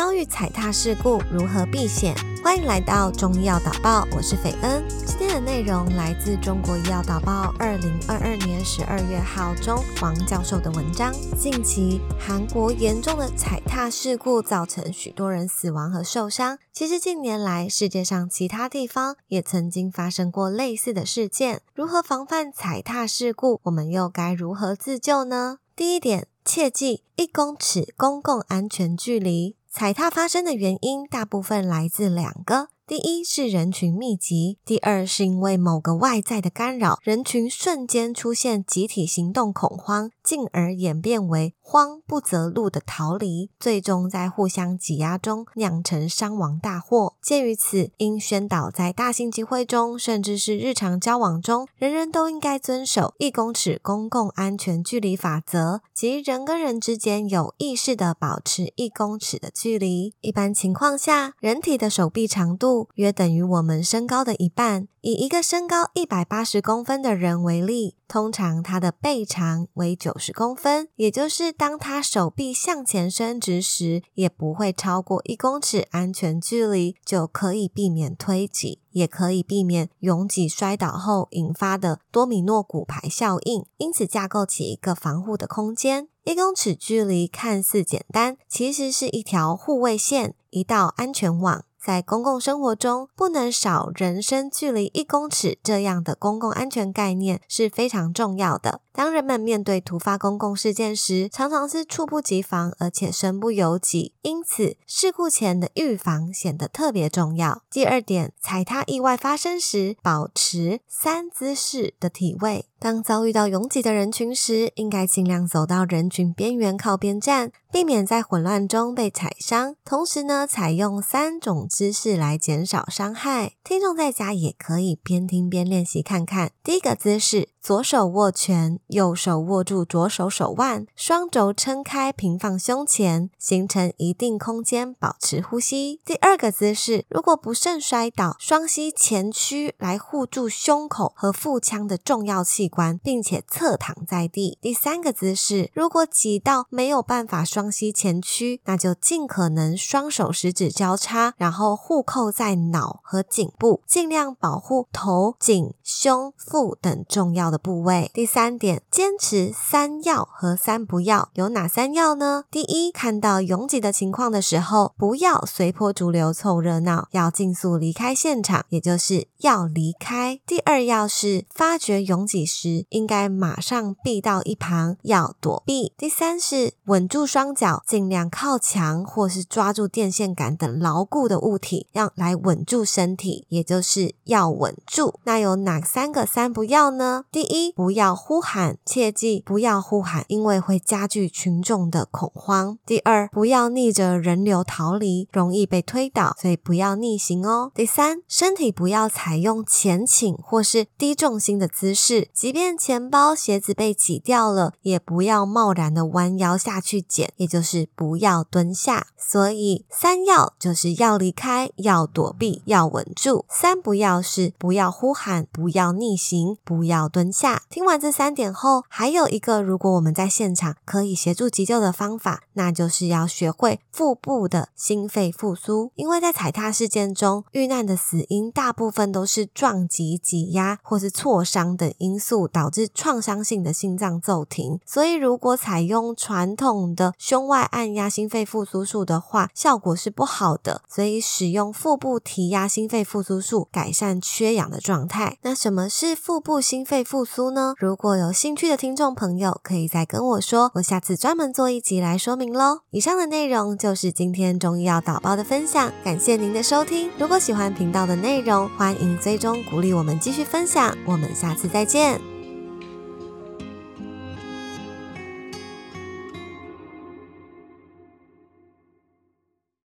遭遇踩踏事故如何避险？欢迎来到中医药导报，我是斐恩。今天的内容来自中国医药导报二零二二年十二月号中王教授的文章。近期韩国严重的踩踏事故造成许多人死亡和受伤。其实近年来世界上其他地方也曾经发生过类似的事件。如何防范踩踏事故？我们又该如何自救呢？第一点，切记一公尺公共安全距离。踩踏发生的原因大部分来自两个：第一是人群密集，第二是因为某个外在的干扰，人群瞬间出现集体行动恐慌。进而演变为慌不择路的逃离，最终在互相挤压中酿成伤亡大祸。鉴于此，应宣导在大型集会中，甚至是日常交往中，人人都应该遵守一公尺公共安全距离法则，即人跟人之间有意识的保持一公尺的距离。一般情况下，人体的手臂长度约等于我们身高的一半。以一个身高一百八十公分的人为例，通常他的背长为九十公分，也就是当他手臂向前伸直时，也不会超过一公尺安全距离，就可以避免推挤，也可以避免拥挤摔倒后引发的多米诺骨牌效应。因此，架构起一个防护的空间。一公尺距离看似简单，其实是一条护卫线，一道安全网。在公共生活中，不能少人身距离一公尺这样的公共安全概念是非常重要的。当人们面对突发公共事件时，常常是猝不及防，而且身不由己。因此，事故前的预防显得特别重要。第二点，踩踏意外发生时，保持三姿势的体位。当遭遇到拥挤的人群时，应该尽量走到人群边缘靠边站，避免在混乱中被踩伤。同时呢，采用三种姿势来减少伤害。听众在家也可以边听边练习看看。第一个姿势。左手握拳，右手握住左手手腕，双肘撑开平放胸前，形成一定空间，保持呼吸。第二个姿势，如果不慎摔倒，双膝前屈来护住胸口和腹腔的重要器关，并且侧躺在地。第三个姿势，如果挤到没有办法双膝前屈，那就尽可能双手食指交叉，然后互扣在脑和颈部，尽量保护头、颈、胸、腹等重要。的部位。第三点，坚持三要和三不要，有哪三要呢？第一，看到拥挤的情况的时候，不要随波逐流凑热闹，要尽速离开现场，也就是要离开。第二要是发觉拥挤时时，应该马上避到一旁，要躲避。第三是稳住双脚，尽量靠墙或是抓住电线杆等牢固的物体，让来稳住身体，也就是要稳住。那有哪三个三不要呢？第一，不要呼喊，切记不要呼喊，因为会加剧群众的恐慌。第二，不要逆着人流逃离，容易被推倒，所以不要逆行哦。第三，身体不要采用前倾或是低重心的姿势，即即便钱包、鞋子被挤掉了，也不要贸然的弯腰下去捡，也就是不要蹲下。所以三要就是要离开，要躲避，要稳住。三不要是不要呼喊，不要逆行，不要蹲。下听完这三点后，还有一个，如果我们在现场可以协助急救的方法，那就是要学会腹部的心肺复苏。因为在踩踏事件中遇难的死因大部分都是撞击、挤压或是挫伤等因素导致创伤性的心脏骤停，所以如果采用传统的胸外按压心肺复苏术的话，效果是不好的。所以使用腹部提压心肺复苏术，改善缺氧的状态。那什么是腹部心肺复？苏呢？如果有兴趣的听众朋友，可以再跟我说，我下次专门做一集来说明喽。以上的内容就是今天中医药导报的分享，感谢您的收听。如果喜欢频道的内容，欢迎追踪鼓励我们继续分享。我们下次再见。